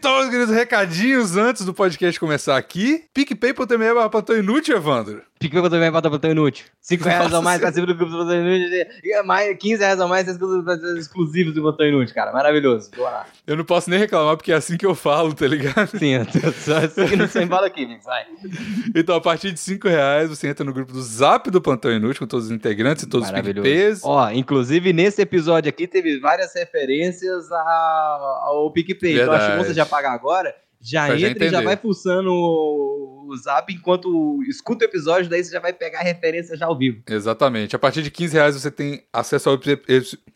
Então, queridos, recadinhos antes do podcast começar aqui. PicPay.me barra Plantão Inútil, Evandro. PicPay também bota plantão inútil. 5 reais ou mais, participa do grupo do plantão inútil. e Mais, 15 reais ou mais, exclusivos exclusivos do plantão inútil, cara. Maravilhoso. Bora lá. Eu não posso nem reclamar porque é assim que eu falo, tá ligado? Sim, eu tô só seguindo sem bala aqui. Vai. Então, a partir de 5 reais, você entra no grupo do Zap do Plantão Inútil com todos os integrantes e todos os. PicPays. Ó, inclusive nesse episódio aqui teve várias referências a- ao PicPay. Então acho que você já paga agora, já Pra já entra e já vai pulsando o, zap enquanto escuta o episódio, daí você já vai pegar a referência já ao vivo. Exatamente. A partir de 15 reais você tem acesso ao.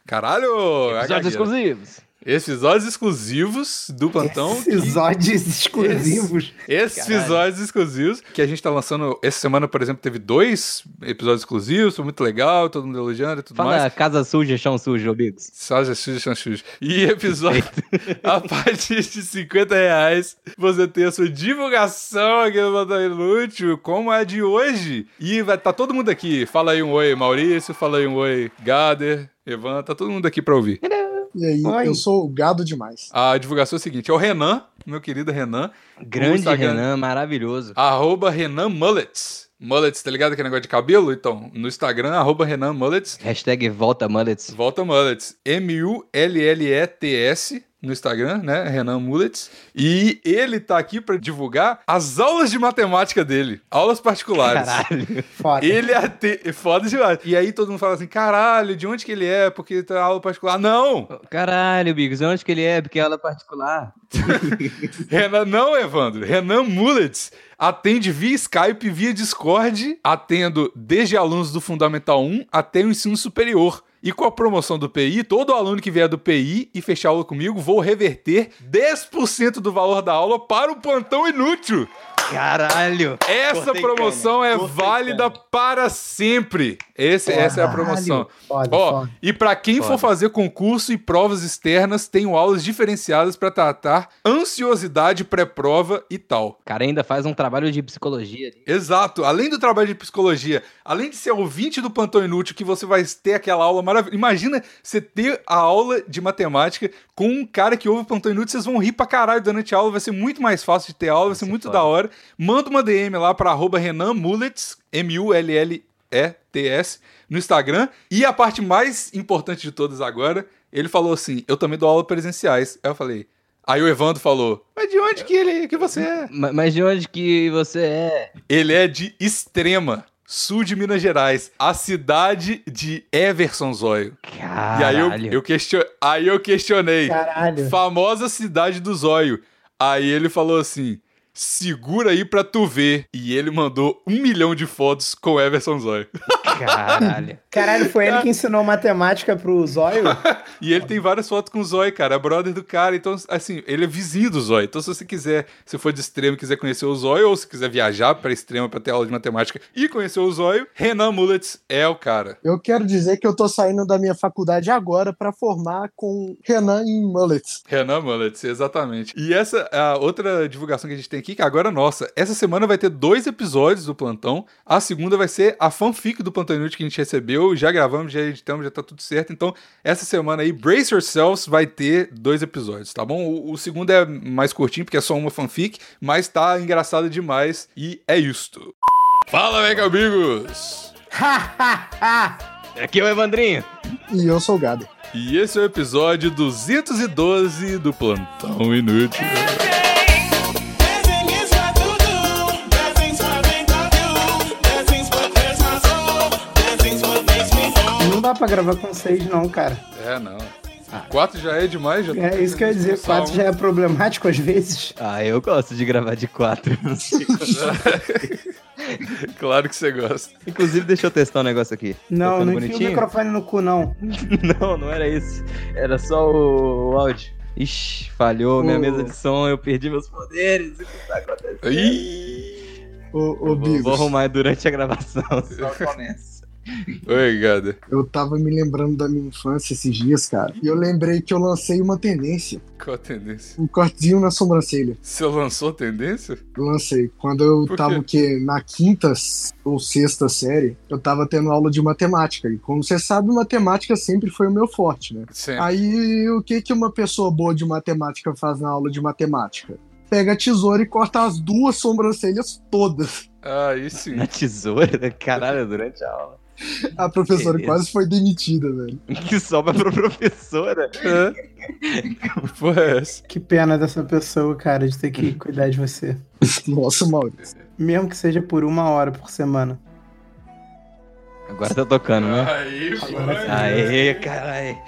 Caralho! Episódios exclusivos. Episódios exclusivos do Plantão. que- Episódios exclusivos. Esses episódios exclusivos que a gente tá lançando. Essa semana, por exemplo, teve dois episódios exclusivos, foi muito legal, todo mundo elogiando e tudo Fala mais. casa suja, chão sujo, Bigos. Só suja, chão sujo. E episódio a partir de 50 reais, você tem a sua divulgação aqui no Plantão Inútil, como é a de hoje. E vai tá todo mundo aqui. Fala aí um oi, Maurício. Fala aí um oi, Gader, Evan. Tá todo mundo aqui pra ouvir. E aí, Oi. eu sou gado demais. A divulgação é o seguinte: é o Renan, meu querido Renan. Grande. Renan, maravilhoso. Arroba Renan Mullets. Mullets, tá ligado? Aquele negócio de cabelo? Então, no Instagram, arroba Renan Mullets. Hashtag volta mullets. Volta Mullets. M-U-L-L-E-T-S no Instagram, né? Renan Mullets. E ele tá aqui pra divulgar as aulas de matemática dele. Aulas particulares. Caralho. Foda. Ele é te... foda demais. E aí todo mundo fala assim: caralho, de onde que ele é? Porque tá aula particular. Não! Caralho, Bigos, onde que ele é? Porque é aula particular. Renan, não, Evandro. Renan Mullets atende via Skype, via Discord, atendo desde alunos do Fundamental 1 até o ensino superior. E com a promoção do PI, todo aluno que vier do PI e fechar aula comigo, vou reverter 10% do valor da aula para o plantão inútil. Caralho. Essa Cortei promoção cana, é cortei válida para sempre. Esse, essa é a promoção. Foda, Ó, foda. e pra quem for Foda. fazer concurso e provas externas, tenho aulas diferenciadas pra tratar ansiosidade pré-prova e tal. O cara ainda faz um trabalho de psicologia ali. Exato. Além do trabalho de psicologia, além de ser ouvinte do Plantão Inútil, que você vai ter aquela aula maravilhosa. Imagina você ter a aula de matemática com um cara que ouve o Plantão Inútil, vocês vão rir pra caralho durante a aula, vai ser muito mais fácil de ter aula, vai ser ser muito foda. da hora. Manda uma DM lá pra arroba Renan Mullets, M-U-L-L-E-T-S, no Instagram. E a parte mais importante de todas agora, ele falou assim: eu também dou aula presenciais. Aí eu falei. Aí o Evandro falou: Mas de onde que ele que você é? Ma- Mas de onde que você é? Ele é de Extrema, sul de Minas Gerais, a cidade de Everson Zóio. Caralho. E aí eu, eu, question... aí eu questionei, Caralho. famosa cidade do Zóio. Aí ele falou assim, segura aí pra tu ver. E ele mandou um milhão de fotos com Everson Zóio. Caralho. Caralho, foi ele que ensinou matemática pro Zóio? E ele tem várias fotos com o Zóio, cara. É brother do cara. Então, assim, ele é vizinho do Zóio. Então, se você quiser, se for de extremo e quiser conhecer o Zóio, ou se quiser viajar pra extremo pra ter aula de matemática e conhecer o Zóio, Renan Mullets é o cara. Eu quero dizer que eu tô saindo da minha faculdade agora pra formar com Renan em Mullets. Renan Mullets, exatamente. E essa é a outra divulgação que a gente tem aqui, que agora é nossa. Essa semana vai ter dois episódios do Plantão. A segunda vai ser a fanfic do Plantão Inútil que a gente recebeu. Já gravamos, já editamos, já tá tudo certo. Então, essa semana aí, Brace Yourselves vai ter dois episódios, tá bom? O, o segundo é mais curtinho, porque é só uma fanfic, mas tá engraçado demais. E é isto. Fala, mega amigos! Aqui é o Evandrinho. E eu sou o Gado. E esse é o episódio 212 do Plantão Inútil. Dá pra gravar com seis, não, cara. É, não. Quatro já é demais, já É isso que eu ia dizer. Quatro um. já é problemático às vezes. Ah, eu gosto de gravar de quatro. Claro que você gosta. Inclusive, deixa eu testar um negócio aqui. Não, Tocando não enfia o microfone no cu, não. Não, não era isso. Era só o, o áudio. Ixi, falhou minha O- mesa de som, eu perdi meus poderes. O que tá acontecendo? Ih, ô Eu vou, vou arrumar durante a gravação, só começa. Oi, Gada. Eu tava me lembrando da minha infância esses dias, cara. E eu lembrei que eu lancei uma tendência. Qual a tendência? Um cortezinho na sobrancelha. Você lançou tendência? Eu lancei. Quando eu Por tava quê? o quê? Na quinta ou sexta série, eu tava tendo aula de matemática. E como você sabe, matemática sempre foi o meu forte, né? Sim. Aí o que, que uma pessoa boa de matemática faz na aula de matemática? Pega a tesoura e corta as duas sobrancelhas todas. Ah, sim. Na tesoura, caralho, durante a aula. A professora Beleza. quase foi demitida, velho. Que sobra pra professora. Porra, é essa? Que pena dessa pessoa, cara, de ter que cuidar de você. Nossa, Maurício. Mesmo que seja por uma hora por semana. Agora tá tocando, né? Aí, Agora. Aê, caralho.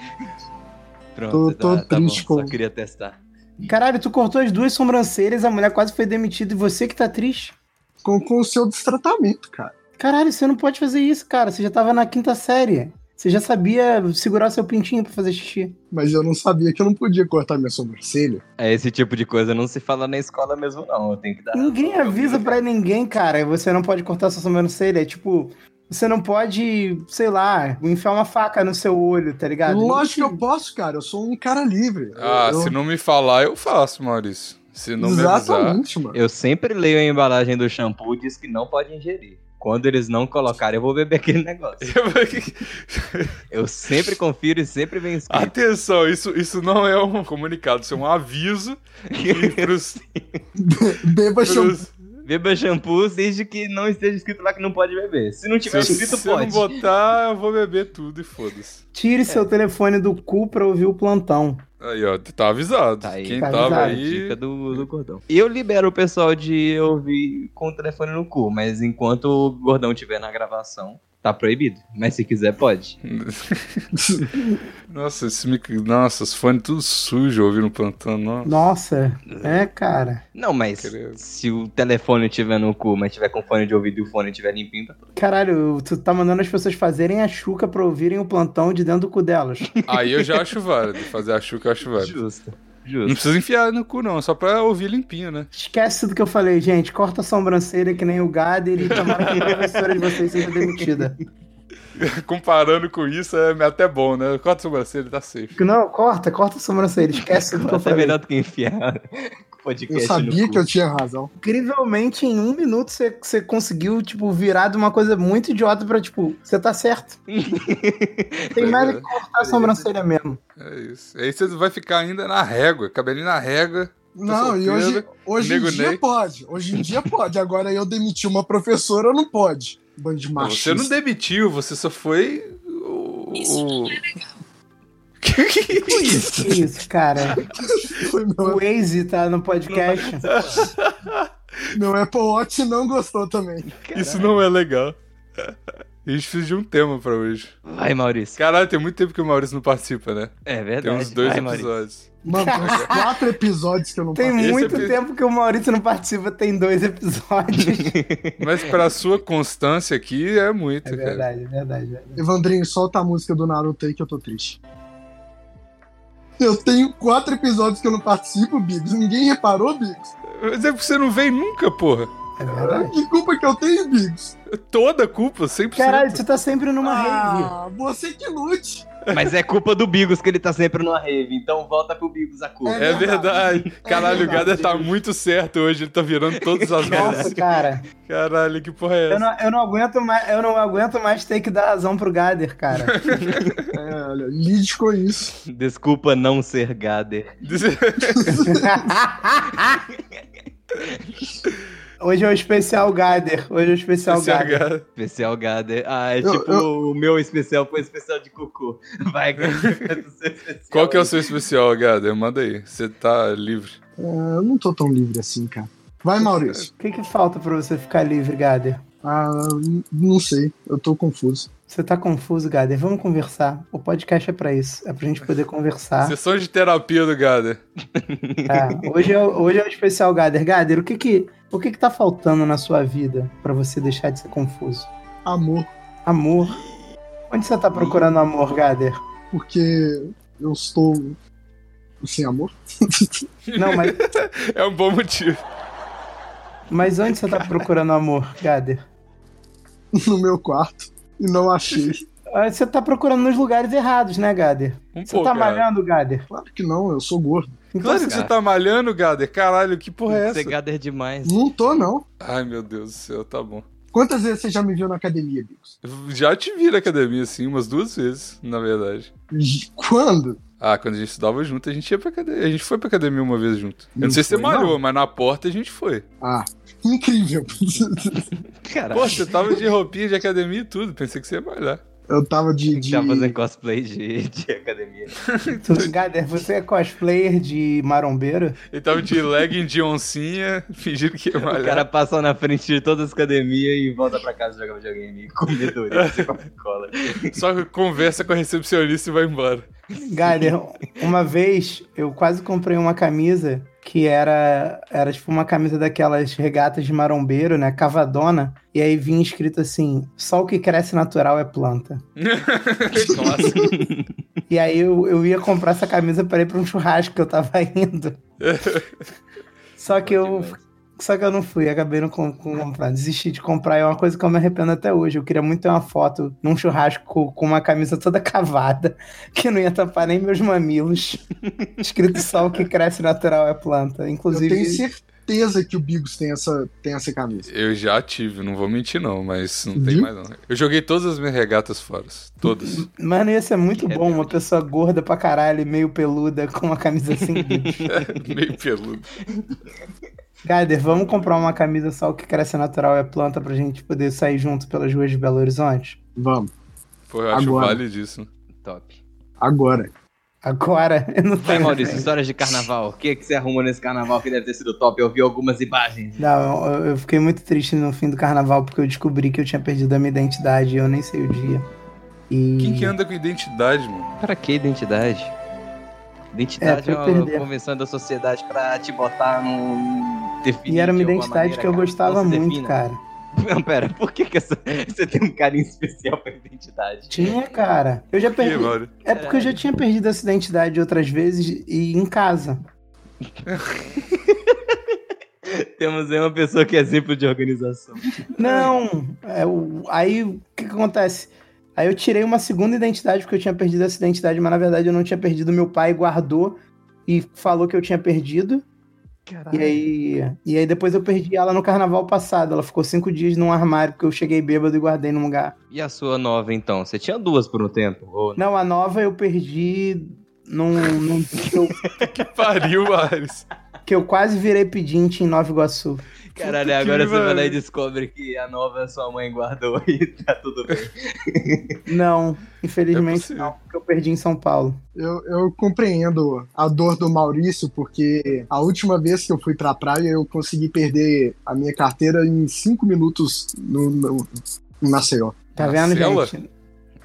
Pronto, Tô- tô tá, tá triste bom, com- só queria testar. Caralho, tu cortou as duas sobrancelhas, a mulher quase foi demitida e você que tá triste. Com, com o seu destratamento, cara. Caralho, você não pode fazer isso, cara. Você já tava na quinta série. Você já sabia segurar seu pintinho pra fazer xixi. Mas eu não sabia que eu não podia cortar minha sobrancelha. É, esse tipo de coisa não se fala na escola mesmo, não. Eu tenho que dar. Ninguém avisa pra ninguém, cara. Você não pode cortar sua sobrancelha. É tipo, você não pode, sei lá, enfiar uma faca no seu olho, tá ligado? Lógico que eu posso, cara. Eu sou um cara livre. Ah, eu, se não me falar, eu faço, Maurício. Se não me avisar. Exatamente, mano. Eu sempre leio a embalagem do shampoo e diz que não pode ingerir. Quando eles não colocarem, eu vou beber aquele negócio. Eu sempre confiro e sempre vem escrito. Atenção, isso, isso não é um comunicado, isso é um aviso que pros, Beba pros, Beba shampoo desde que não esteja escrito lá que não pode beber. Se não tiver se escrito, você não pode. botar, eu vou beber tudo e foda-se. Tire seu telefone do cu pra ouvir o plantão. Aí, ó, tá avisado. Tá aí, Quem tá tava avisado. aí. Dica do, do gordão. Eu libero o pessoal de ouvir com o telefone no cu, mas enquanto o gordão estiver na gravação, tá proibido. Mas se quiser, pode. Nossa, esse mic... Nossa, os fones tudo sujo ouvindo plantão, não. Nossa, é, cara. Não, mas Credo. se o telefone estiver no cu, mas tiver com fone de ouvido e o fone estiver limpinho, tá tudo Caralho, tu tá mandando as pessoas fazerem a chuca pra ouvirem o plantão de dentro do cu delas. Aí eu já acho válido. Fazer a chuca eu acho válido. justo. Não Justo. precisa enfiar no cu, não. Só pra ouvir limpinho, né? Esquece tudo que eu falei, gente. Corta a sobrancelha que nem o Gader e tomara que a professora de vocês seja demitida. Comparando com isso, é até bom, né? Corta a sobrancelha, tá safe. Não, corta, corta a sobrancelha. Esquece tudo que eu é falei. melhor do que enfiar podcast Eu sabia que eu tinha razão. Incrivelmente, em um minuto, você, você conseguiu, tipo, virar de uma coisa muito idiota pra, tipo, você tá certo. Tem mais é que cortar a sobrancelha mesmo. É isso. Aí você vai ficar ainda na régua, cabelinho na régua. Não, e hoje, hoje em dia Ney. pode. Hoje em dia pode. Agora eu demiti uma professora, não pode. Bando de Não, machista. Você não demitiu, você só foi. O. o... Que que é isso? Que isso, cara. Foi O Waze tá no podcast. meu Apple Watch não gostou também. Isso não é legal. A gente precisa de um tema pra hoje. Vai, Maurício. Caralho, tem muito tempo que o Maurício não participa, né? É verdade. Tem uns dois episódios. Mano, tem uns quatro episódios que eu não Tem participei. muito epi- tempo que o Maurício não participa, tem dois episódios. Mas pra sua constância aqui é muito, É cara. verdade, é verdade. é verdade. Evandrinho, solta a música do Naruto aí que eu tô triste. Eu tenho quatro episódios que eu não participo, Bigos. Ninguém reparou, Bigos? Mas é porque você não veio nunca, porra. É verdade. Que culpa que eu tenho, Bigos? Toda a culpa, 100%. Caralho, tu tá sempre numa rave. Ah, você que lute. Mas é culpa do Bigos que ele tá sempre numa rave, então volta pro Bigos a culpa. É verdade. Caralho, o verdade. Gader tá muito certo hoje, ele tá virando todas as Nossa, cara. Caralho, que porra é Eu essa? não, eu não aguento mais, eu não aguento mais ter que dar razão pro Gader, cara. É, olha, lide com isso. Desculpa não ser Gader. Hoje é o especial Gader. Hoje é o especial Esse Gader. H- Especial Gader. Ah, é Eu- tipo o meu especial foi especial de cocô. Vai, Gader. especial Qual que é o seu especial, Gader? Manda aí. Você tá livre. É, eu não tô tão livre assim, cara. Vai, Maurício. O que, que falta pra você ficar livre, Gader? Ah, não sei. Eu tô confuso. Você tá confuso, Gader? Vamos conversar. O podcast é pra isso. É pra gente poder conversar. Sessão de terapia do Gader. É, hoje, é, o- hoje é o especial Gader. Gader, o que que, o que que tá faltando na sua vida pra você deixar de ser confuso? Amor. Amor. Onde você tá procurando amor, Gader? Porque eu estou sem amor. Não, mas, É um bom motivo. mas onde você tá procurando amor, Gader? No meu quarto. e não achei. Ah, Você tá procurando nos lugares errados, né, Gader? Um Você pouco, tá cara. malhando, Gader? Claro que não, eu sou gordo. Então Claro que você tá malhando, Gader. Caralho, que porra é Você essa? gader demais. Não tô, não. Ai, meu Deus do céu, tá bom. Quantas vezes você já me viu na academia, Bigos? Já te vi na academia, assim, umas duas vezes, na verdade. Quando? Ah, quando a gente estudava junto, a gente ia pra academia. A gente foi pra academia uma vez junto. Eu não, Não sei se você malhou, não. mas na porta a gente foi. Ah, incrível. Caralho. Pô, você tava de roupinha de academia e tudo. Pensei que você ia malhar. Eu tava de. de... Já fazendo cosplay de, de academia. Gader, você é cosplayer de marombeiro? Ele tava de legging de oncinha, fingindo que ia O malhar. cara passa na frente de todas as academias e volta pra casa jogar videogame e comer Doritos e Coca-Cola. Só conversa com a recepcionista e vai embora. Gader, uma vez eu quase comprei uma camisa que era, era tipo uma camisa daquelas regatas de marombeiro, né? Cavadona. E aí vinha escrito assim: só o que cresce natural é planta. Clássico. E aí eu, eu ia comprar essa camisa para ir pra um churrasco que eu tava indo. Só que eu. Só que eu não fui, acabei não com, com comprar. Desisti de comprar, é uma coisa que eu me arrependo até hoje. Eu queria muito ter uma foto num churrasco com, uma camisa toda cavada, que não ia tampar nem meus mamilos. Escrito só o que cresce natural é planta. Eu Inclusive. tenho certeza que o Bigos tem essa, tem essa camisa. Eu já tive, não vou mentir não, mas não tem Viu? mais não. Eu joguei todas as minhas regatas fora. Todas. Mano, ia ser muito É bom uma pessoa gorda pra caralho, meio peluda, com uma camisa assim. Meio peludo. Gader, vamos comprar uma camisa só o que cresce natural é planta pra gente poder sair junto pelas ruas de Belo Horizonte? Vamos, Pô, eu acho Agora. validíssimo. Top. agora. Agora, eu não Vai, tenho. Maurício, histórias de carnaval. O que, que você arrumou nesse carnaval que deve ter sido top? Eu vi algumas imagens. Não, eu, eu fiquei muito triste no fim do carnaval porque eu descobri que eu tinha perdido a minha identidade e eu nem sei o dia. E... Quem que anda com identidade, mano? Para que identidade? Identidade É, é, pra uma perder. convenção da sociedade pra te botar num. Definir E era uma identidade maneira, que eu cara. gostava muito, defina. cara. Não, pera, por que, que essa- você tem um carinho especial pra identidade? Tinha, cara. Eu já Que, perdi. mano? É porque eu já tinha perdido essa identidade outras vezes e em casa. Temos aí uma pessoa que é exemplo de organização. Não, é, o- aí o que, que acontece? Aí eu tirei uma segunda identidade porque eu tinha perdido essa identidade, mas na verdade eu não tinha perdido. Meu pai guardou e falou que eu tinha perdido. E aí, e aí depois eu perdi ela no carnaval passado. Ela ficou cinco dias num armário porque eu cheguei bêbado e guardei num lugar. E a sua nova, então? Você tinha duas por um tempo? Ou... Não, a nova eu perdi num, num que, eu, Que pariu, Ares. que eu quase virei pedinte em Nova Iguaçu. Caralho, agora você vai lá e descobre que a nova sua mãe guardou e tá tudo bem. Não, infelizmente possível. não, porque eu perdi em São Paulo. Eu, eu compreendo a dor do Maurício, porque a última vez que eu fui pra praia, eu consegui perder a minha carteira em cinco minutos no, no, em Maceió. Tá vendo, gente?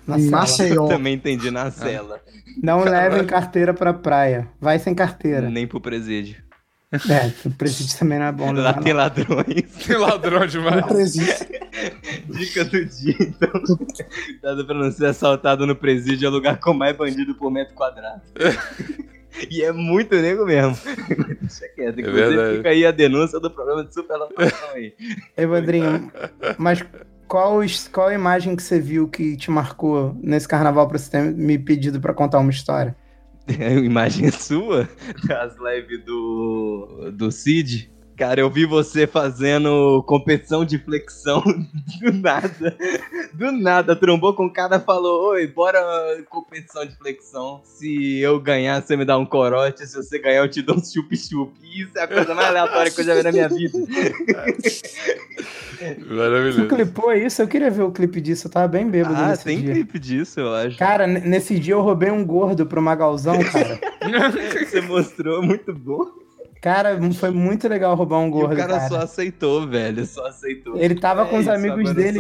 Na. Maceió. Também entendi na cela. Não levem carteira pra praia. Vai sem carteira. Nem pro presídio. É, o presídio também não é bom. Lá tem não. ladrões. Que ladrão demais. No presídio. Dica do dia, então. Cuidado pra não ser assaltado no presídio, é o lugar com mais bandido por metro quadrado. E é muito nego mesmo. Deixa quieto. Inclusive, verdade. fica aí a denúncia do problema de superlotação aí. Evandrinho, mas qual, qual a imagem que você viu que te marcou nesse carnaval pra você ter me pedido pra contar uma história? Imagem sua das lives do, do Cid. Cara, eu vi você fazendo competição de flexão do nada. Do nada, trombou com o cara e falou: Oi, bora competição de flexão. Se eu ganhar, você me dá um corote. Se você ganhar, eu te dou um chup-chup. Isso é a coisa mais aleatória que eu já vi na minha vida. Você Maravilhoso. clipou isso? Eu queria ver o clipe disso, eu tava bem bêbado Ah, nesse tem dia. clipe disso, eu acho. Cara, nesse dia eu roubei um gordo pro Magalzão, cara. Você mostrou, muito bom. Cara, foi muito legal roubar um E gordo, o cara, cara. só aceitou, velho. Só aceitou. Ele tava com os É isso, amigos agora eu dele.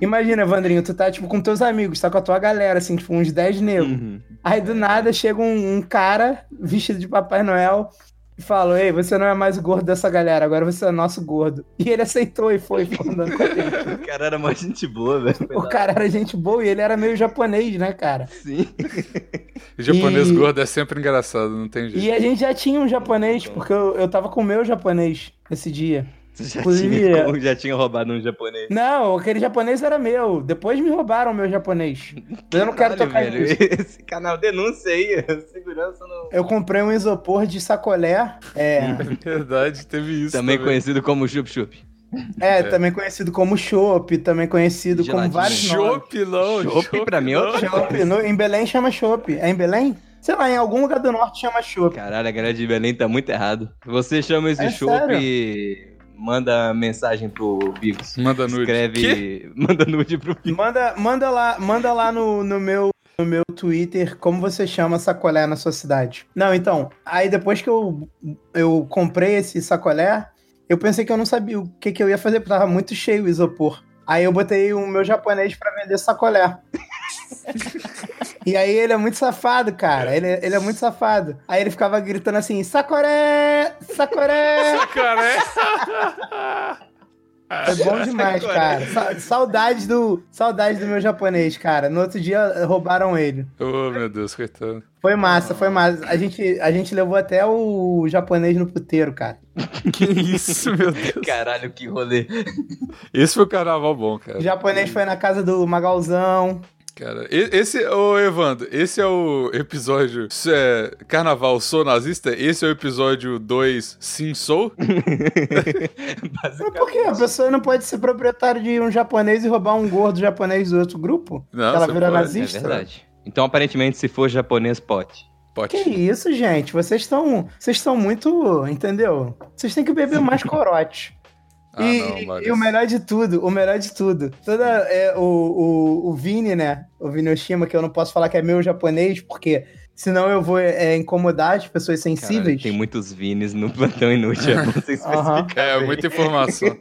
Imagina, Evandrinho, tu tá tipo com teus amigos, tá com a tua galera, assim, tipo uns 10 negros. Uhum. Aí do nada chega um, um cara vestido de Papai Noel e fala: Ei, você não é mais o gordo dessa galera, agora você é nosso gordo. E ele aceitou e foi, foi andando com a gente. O cara era mó gente boa, velho. O cara era gente boa e ele era meio japonês, né, cara? Sim. O japonês E- gordo é sempre engraçado, não tem jeito. E a gente já tinha um japonês, porque eu, eu tava com o meu japonês esse dia. Você já, Inclusive, tinha, já tinha roubado um japonês. Não, aquele japonês era meu. Depois me roubaram meu japonês. Eu não quero Caralho, tocar velho, nisso. Esse canal denúncia aí. Segurança não. Eu comprei um isopor de sacolé. É, Verdade, teve isso. Também conhecido como Chup Chup. é, também conhecido como chopp, também conhecido como Geladinho. vários nomes. Chopp, não. Chopp pra mim é outro Chopp. No- em Belém chama chopp. É em Belém? Sei lá, em algum lugar do norte chama chopp. Caralho, a galera de Belém tá muito errado. Você chama esse É chopp e manda mensagem pro Bigos. Manda nude. Escreve. Quê? Manda nude pro Bigos. Manda, manda lá, manda lá no, no meu no meu Twitter como você chama sacolé na sua cidade. Não, então, aí depois que eu, eu comprei esse sacolé, eu pensei que eu não sabia o que, que eu ia fazer, porque tava muito cheio o isopor. Aí eu botei o meu japonês pra vender sacolé. e aí ele é muito safado, cara. Ele, ele é muito safado. Aí ele ficava gritando assim, sacoré, sacoré. Cara, Foi bom demais, cara. Sa- Saudade do, saudade do meu japonês, cara. No outro dia eh, roubaram ele. é. Oh, meu Deus, coitado. Foi massa, foi massa. A gente, a gente levou até o japonês no puteiro, cara. Que isso, meu Deus. Caralho, que rolê. Esse foi o carnaval bom, cara. O japonês foi na casa do Magalzão. Cara, esse, ô Evandro, esse é o episódio é, Carnaval Sou Nazista? Esse é o episódio 2 Sim Sou? Mas por quê? A pessoa não pode ser proprietário de um japonês e roubar um gordo japonês do outro grupo? Não, Ela vira pode. É nazista? verdade. Então, aparentemente, se for japonês, pode. Pode. Que isso, gente? Vocês estão. Vocês estão muito. Entendeu? Vocês têm que beber mais corote. Ah, e, não, e o melhor de tudo, o melhor de tudo, toda é, o, o, o Vini, né? O Vini Oshima, que eu não posso falar que é meu japonês, porque senão eu vou é, incomodar as pessoas Caralho, sensíveis. tem muitos Vines no plantão inútil. É bom você especificar É, bem. muita informação.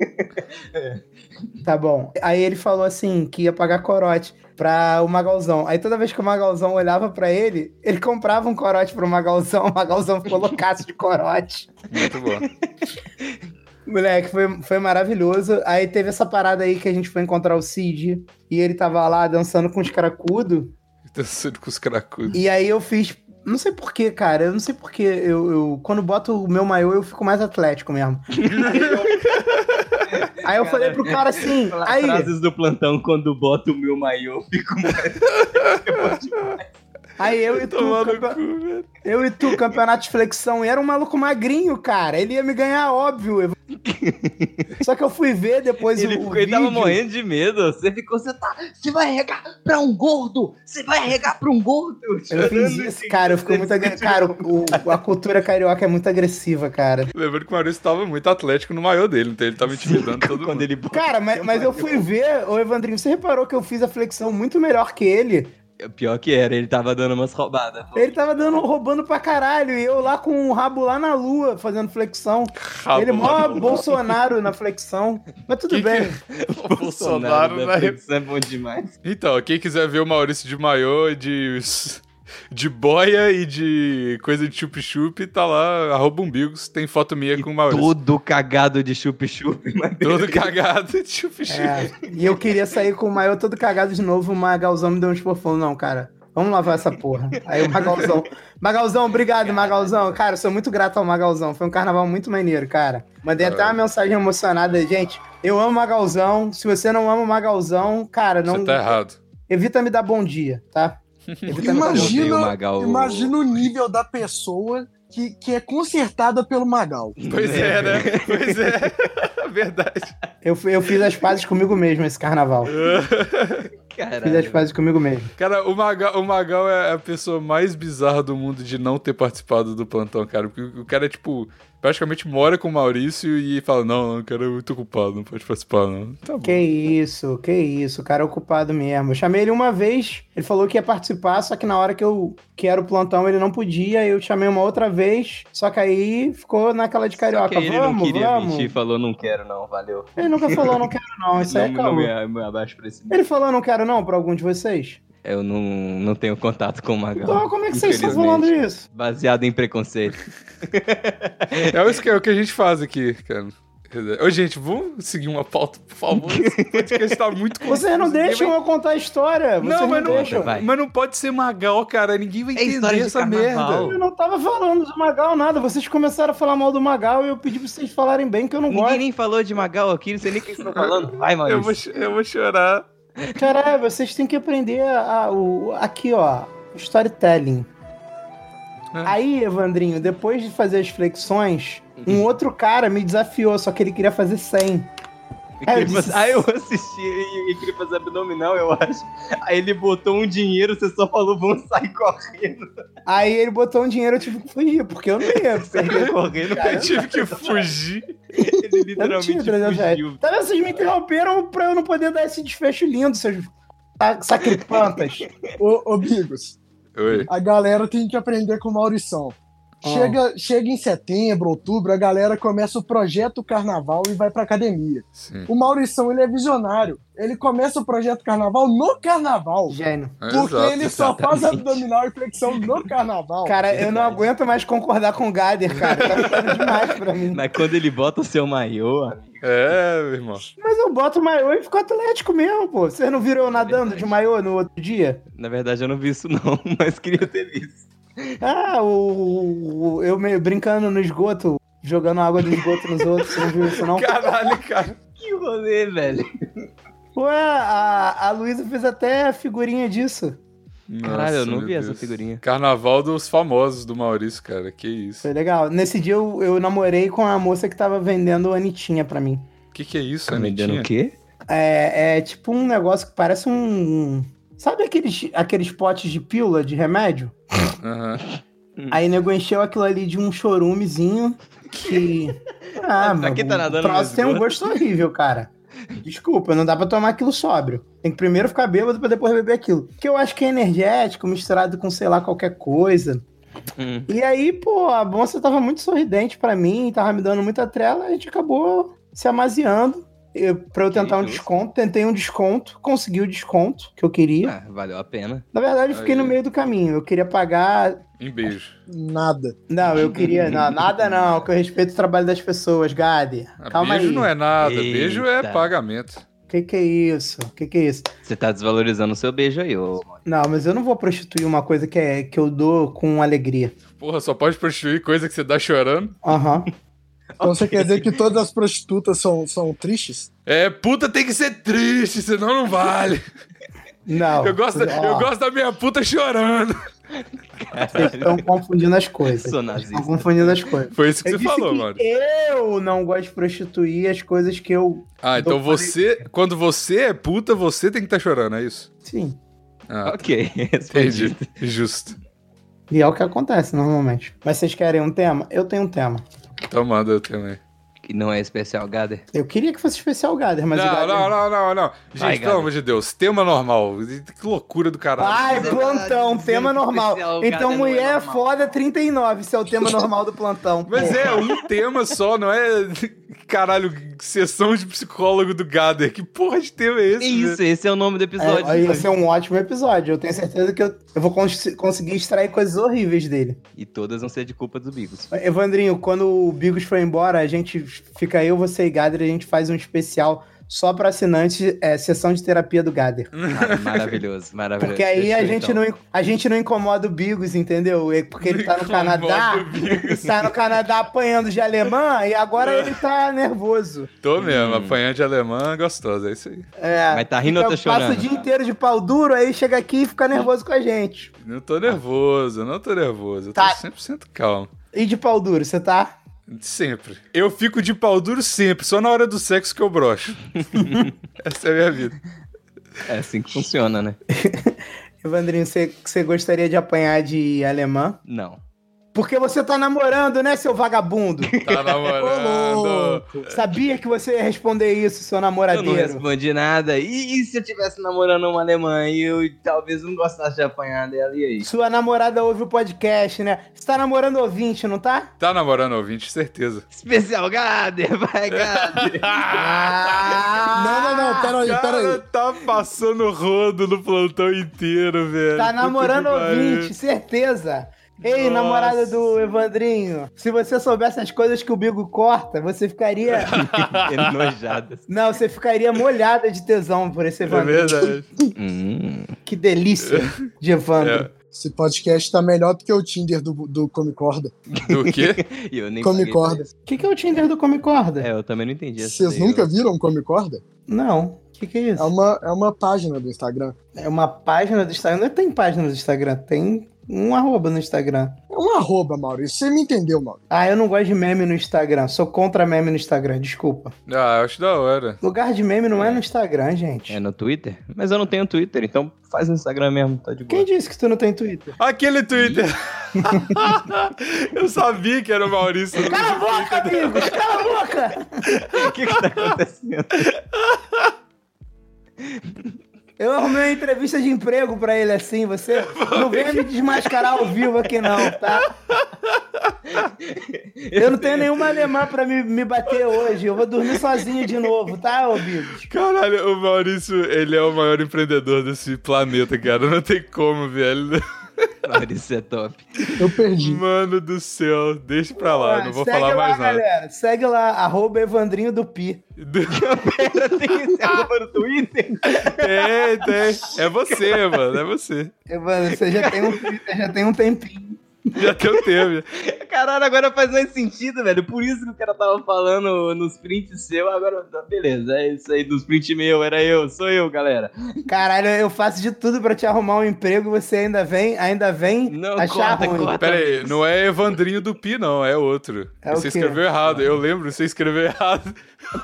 Tá bom. Aí ele falou assim que ia pagar corote pra o Magalzão. Aí toda vez que o Magalzão olhava pra ele, ele comprava um corote pro Magalzão. O Magalzão ficou loucaço de corote. Muito bom. Moleque, foi, foi maravilhoso. Aí teve essa parada aí que a gente foi encontrar o Cid. E ele tava lá dançando com os cracudos. Dançando com os cracudos. E aí eu fiz. Não sei porquê, cara. Eu não sei porquê. Eu, eu, quando boto o meu maiô, eu fico mais atlético mesmo. aí eu falei pro cara assim. Aí, Frases do plantão, quando boto o meu maiô, eu fico mais... aí eu e tu. Campe- cu. Eu e tu, campeonato de flexão. E era um maluco magrinho, cara. Ele ia me ganhar, óbvio. Só que eu fui ver depois Ele, o, ficou, ele tava vídeo. morrendo de medo. Você ficou, você tá. Você vai regar pra um gordo! Você vai regar pra um gordo! Eu fiz isso, cara. Eu fico muito agressivo. Cara, o- o- a cultura carioca é muito agressiva, cara. Lembrando que o Maurício tava muito atlético no maior dele, então ele tava intimidando todo Quando mundo. ele Cara, mas, mas eu fui ver, ô Evandrinho, você reparou que eu fiz a flexão muito melhor que ele? Pior que era, ele tava dando umas roubadas. Ele tava dando, roubando pra caralho, e eu lá com o rabo lá na lua, fazendo flexão. Rabo ele mó lá. Bolsonaro na flexão. Mas tudo Que bem. O Bolsonaro da na flexão é bom demais. Então, quem quiser ver o Maurício de maiô, de, de boia e de coisa de chup-chup, tá lá, arroba umbigos, tem foto minha com o Maurício. Todo cagado de chup-chup. mas Todo cagado de chup-chup. É, e eu queria sair com o maior todo cagado de novo, o Magalzão me deu um esporfão. Não, cara, vamos lavar essa porra. Aí o Magalzão. Magalzão, obrigado, Magalzão. Cara, eu sou muito grato ao Magalzão. Foi um carnaval muito maneiro, cara. Mandei até uma mensagem emocionada. Gente, eu amo o Magalzão. Se você não ama o Magalzão, cara, não. Você tá errado. Evita me dar bom dia, tá? O Imagina, Magal. imagina o nível da pessoa que, que é consertada pelo Magal. Pois é, né? Pois é. Verdade. Eu, eu fiz as pazes comigo mesmo esse carnaval. Fiz as Caralho. pazes comigo mesmo. Cara, o Magal, o Magal é a pessoa mais bizarra do mundo de não ter participado do plantão, cara. Porque o cara é, tipo, praticamente mora com o Maurício e fala: Não, não, cara, é muito ocupado, não pode participar, não. Tá bom. Que isso, que isso, o cara é ocupado mesmo. Eu chamei ele uma vez, ele falou que ia participar, só que na hora que eu que era o plantão ele não podia, eu chamei uma outra vez, só que aí ficou naquela de Só carioca. que ele vamos, não queria vamos. mentir, falou não quero não, valeu. Ele nunca falou não quero não, isso aí é não, abaixo pra esse Ele falou não quero não pra algum de vocês? Eu não, não tenho contato com o Magal. Então como é que vocês estão falando isso? Baseado em preconceito. É isso que, é o que a gente faz aqui, cara. Ô, gente, vamos seguir uma pauta, por favor. Esse podcast tá muito Vocês não confuso, ninguém deixam vai- eu contar a história. Vocês Não, mas não, deixam. Vai. mas não pode ser Magal, cara. Ninguém vai É entender de essa carnaval. merda. Eu não tava falando do Magal, nada. Vocês começaram a falar mal do Magal e eu pedi pra vocês falarem bem que eu não Ninguém gosto. nem falou de Magal aqui, não sei nem o que vocês estão falando. Vai, Eu vou, Maurício. eu vou chorar. Caralho, vocês têm que aprender a, a- o, aqui, ó, storytelling. É. Aí, Evandrinho, depois de fazer as flexões, um outro cara me desafiou, só que ele queria fazer 100. Aí eu disse, Aí eu assisti e ele queria fazer abdominal, eu acho. Aí ele botou um dinheiro, você só falou, vamos sair correndo. Aí ele botou um dinheiro, eu tive que fugir, porque eu não ia perder. correndo. Eu tive que fugir. Ele literalmente tinha 300 reais. fugiu. Tá vendo? Vocês me interromperam pra eu não poder dar esse desfecho lindo, seus sa- sacripantas. Ô, ô Bigos, Oi. a galera tem que aprender com o Maurição. Ah. Chega, chega em setembro, outubro, a galera começa o projeto carnaval e vai pra academia. Sim. O Maurição, ele é visionário. Ele começa o projeto carnaval no carnaval. Gênio. Porque Exato. ele só faz abdominal e flexão no carnaval. Cara, eu não aguento mais concordar com o Gader, cara. Tá demais pra mim. Mas quando ele bota o seu maiô, É, meu irmão. Mas eu boto o maiô e fico atlético mesmo, pô. Vocês não viram eu nadando de maiô no outro dia? na verdade eu não vi isso não, mas queria ter visto. Ah, o, o- eu me, brincando no esgoto, jogando água do esgoto nos outros. Você não viu isso, não? Caralho, cara. Que rolê, velho. Ué, a, a Luísa fez até figurinha disso. Caralho, eu não vi essa Deus. figurinha. Carnaval dos famosos do Maurício, cara. Que isso. Foi legal. Nesse dia eu, eu namorei com a moça que tava vendendo Anitinha pra mim. O que, que é isso, Tá vendendo Anitinha? o quê? É, é tipo um negócio que parece um. Sabe aqueles, aqueles potes de pílula de remédio? Aham. Aí nego encheu aquilo ali de um chorumezinho que. Ah, que tá nadando o troço tem um gosto horrível, cara. Desculpa, não dá pra tomar aquilo sóbrio. Tem que primeiro ficar bêbado pra depois beber aquilo. Que eu acho que é energético, misturado com, sei lá, qualquer coisa. Hum. E aí, pô, a moça tava muito sorridente pra mim, tava me dando muita trela, a gente acabou se amaziando. Eu, pra eu tentar um desconto, tentei um desconto, consegui o desconto que eu queria. Ah, valeu a pena. Na verdade, eu fiquei no meio do caminho. Eu queria pagar. Em beijo. Nada. Não, eu queria. Não, nada não, que eu respeito o trabalho das pessoas, Gade. Ah, Calma beijo aí. não é nada. Beijo é Eita. pagamento. Que que é isso? Que que é isso? Você tá desvalorizando o seu beijo aí, ô. Não, mas eu não vou prostituir uma coisa que, é, que eu dou com alegria. Porra, só pode prostituir coisa que você dá chorando. Aham. Então você quer dizer que todas as prostitutas são, são tristes? É, puta tem que ser triste, senão não vale. Não. Eu gosto, eu gosto da minha puta chorando. Vocês estão confundindo as coisas. Estão confundindo as coisas. Foi isso que Eu você disse falou, que mano. eu não gosto de prostituir as coisas que eu. Ah, então você. Quando você é puta, você tem que estar chorando, é isso? Sim. Ah, Ok, entendi. Justo. E é o que acontece normalmente. Mas vocês querem um tema? Eu tenho um tema. Manda eu também. Que não é especial, Gader. Eu queria que fosse especial Gader, mas o não, Gader... não, não, não, não. Gente, Vai, pelo amor de Deus, tema normal. Que loucura do caralho. Ai, Você plantão, tema normal. Então, é mulher normal. foda 39, esse é o tema normal do plantão. Mas Pô. é um tema só, não é. Caralho, sessão de psicólogo do Gader. Que porra de tema é esse? Isso, esse é o nome do episódio. É, esse é um ótimo episódio. Eu tenho certeza que eu, eu vou cons- conseguir extrair coisas horríveis dele. E todas vão ser de culpa dos Bigos. Evandrinho, quando o Bigos for embora, a gente fica eu, você e Gader, a gente faz um especial só pra assinantes, é, sessão de terapia do Gader. Mar- maravilhoso, maravilhoso. Porque aí a gente, então. não, a gente não incomoda o Bigos, entendeu? É Porque ele tá no Canadá, tá no Canadá apanhando de alemã e agora ele tá nervoso. Tô mesmo, Hum. apanhando de alemã gostosa, é isso aí. É, Mas tá rindo ou tá fica- Passa o chorando? dia inteiro de pau duro, aí chega aqui e fica nervoso com a gente. Não tô nervoso, não tô nervoso. Eu tô Tá. 100% calmo. E de pau duro, você tá? Sempre. Eu fico de pau duro sempre, só na hora do sexo que eu broxo. Essa é a minha vida. É assim que funciona, né? Evandrinho, você, você gostaria de apanhar de alemã? Não. Porque você tá namorando, né, seu vagabundo? Tá namorando. Sabia que você ia responder isso, seu Eu não namoradeiro. respondi nada. E, e se eu tivesse namorando uma alemã e eu talvez não gostasse de apanhar dela, e aí? Sua namorada ouve o podcast, né? Você tá namorando ouvinte, não tá? Tá namorando ouvinte, certeza. Especial Gader, vai Gader. Ah! Não, não, não, peraí, cara peraí. tá passando rodo no plantão inteiro, velho. Tá namorando ouvinte, certeza. Ei, Nossa. namorada do Evandrinho, se você soubesse as coisas que o Bigo corta, você ficaria. Enojada. Não, você ficaria molhada de tesão por esse É Evandrinho. verdade. Que delícia de Evandro. É. Esse podcast tá melhor do que o Tinder do, do Comicorda. Do quê? E eu nem Come paguei corda. por isso. O que, que é o Tinder do Come Corda? É, eu também não entendi. Vocês nunca eu- viram Comicorda? Não. O que, que é É isso? uma, é uma página do Instagram. É uma página do Instagram. Não tem página do Instagram, tem um arroba no Instagram. É um arroba, Maurício. Você me entendeu, Maurício. Ah, eu não gosto de meme no Instagram. Sou contra meme no Instagram, desculpa. Ah, eu acho da hora. Lugar de meme não é no Instagram, gente. É no Twitter? Mas eu não tenho Twitter, então faz no Instagram mesmo, tá de boa. Quem disse que tu não tem Twitter? Aquele Twitter. eu sabia que era o Maurício. Cala a boca, amigos! Cala a boca! O que que tá acontecendo? Eu arrumei uma entrevista de emprego pra ele assim, você não venha me desmascarar ao vivo aqui não, tá? Eu não tenho nenhuma alemã pra me, me bater hoje, eu vou dormir sozinho de novo, tá, ô Bigos? Caralho, o Maurício, ele é o maior empreendedor desse planeta, cara. Não tem como, velho. Maurício é top. Eu perdi. Mano do céu, deixa pra lá, Ah, não vou falar lá, mais nada. galera, segue lá, arroba Evandrinho do Pi. Pera, tem esse arroba no Twitter? Tem, tem. É você, mano, é você. Evandro, você já tem um Twitter, já tem um tempinho. Já tem o tempo. Caralho, agora faz mais sentido, velho. Por isso que o cara tava falando nos prints seu, agora tá, beleza. É isso aí, dos prints meu, era eu, sou eu, galera. Caralho, eu faço de tudo pra te arrumar um emprego, você ainda vem, ainda vem Não, achar corta, ruim. corta. Pera aí, não é Evandrinho do Pi, não, é outro. É o você quê? escreveu errado, eu lembro, você escreveu errado.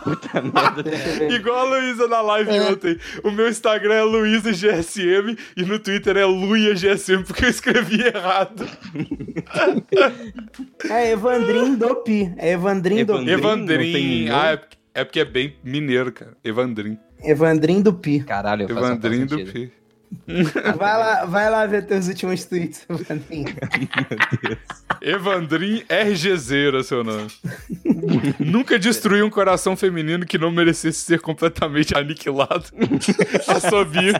Puta merda. Ver. Igual a Luísa na live É. ontem. O meu Instagram é Luísa GSM e no Twitter é Luia GSM porque eu escrevi errado. É Evandrinho do Pi. É Evandrinho do Pi. Evandrinho. não tem Evandrin. Ah, é porque- é porque é bem mineiro, cara. Evandrin. Evandrinho do Pi. Caralho, eu Evandrin do sentido. Pi. Vai lá, vai lá ver teus últimos tweets, Evandrinho. Evandrin RGZera, seu nome. Nunca destruí um coração feminino que não merecesse ser completamente aniquilado. A sua bio.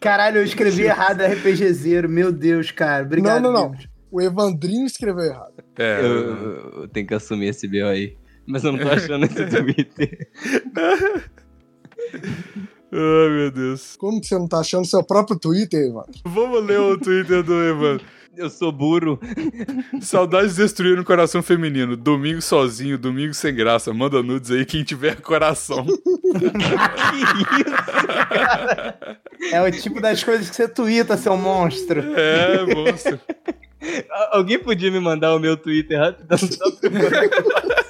Caralho, eu escrevi errado RPGzeiro. Meu Deus, cara. Obrigado. não, não, não. O Evandrinho escreveu errado. É, Eu, eu tenho que assumir esse B.O. aí. Mas eu não tô achando esse Twitter. Ai, meu Deus. Como que você não tá achando seu próprio Twitter, Evandro? Vamos ler o Twitter do Evandro. Eu sou burro. Saudades de destruir um coração feminino. Domingo sozinho, domingo sem graça. Manda nudes aí quem tiver coração. É o tipo das coisas que você twitta, seu monstro. É, monstro. Al- Alguém podia me mandar o meu Twitter rapidão? Só pra eu-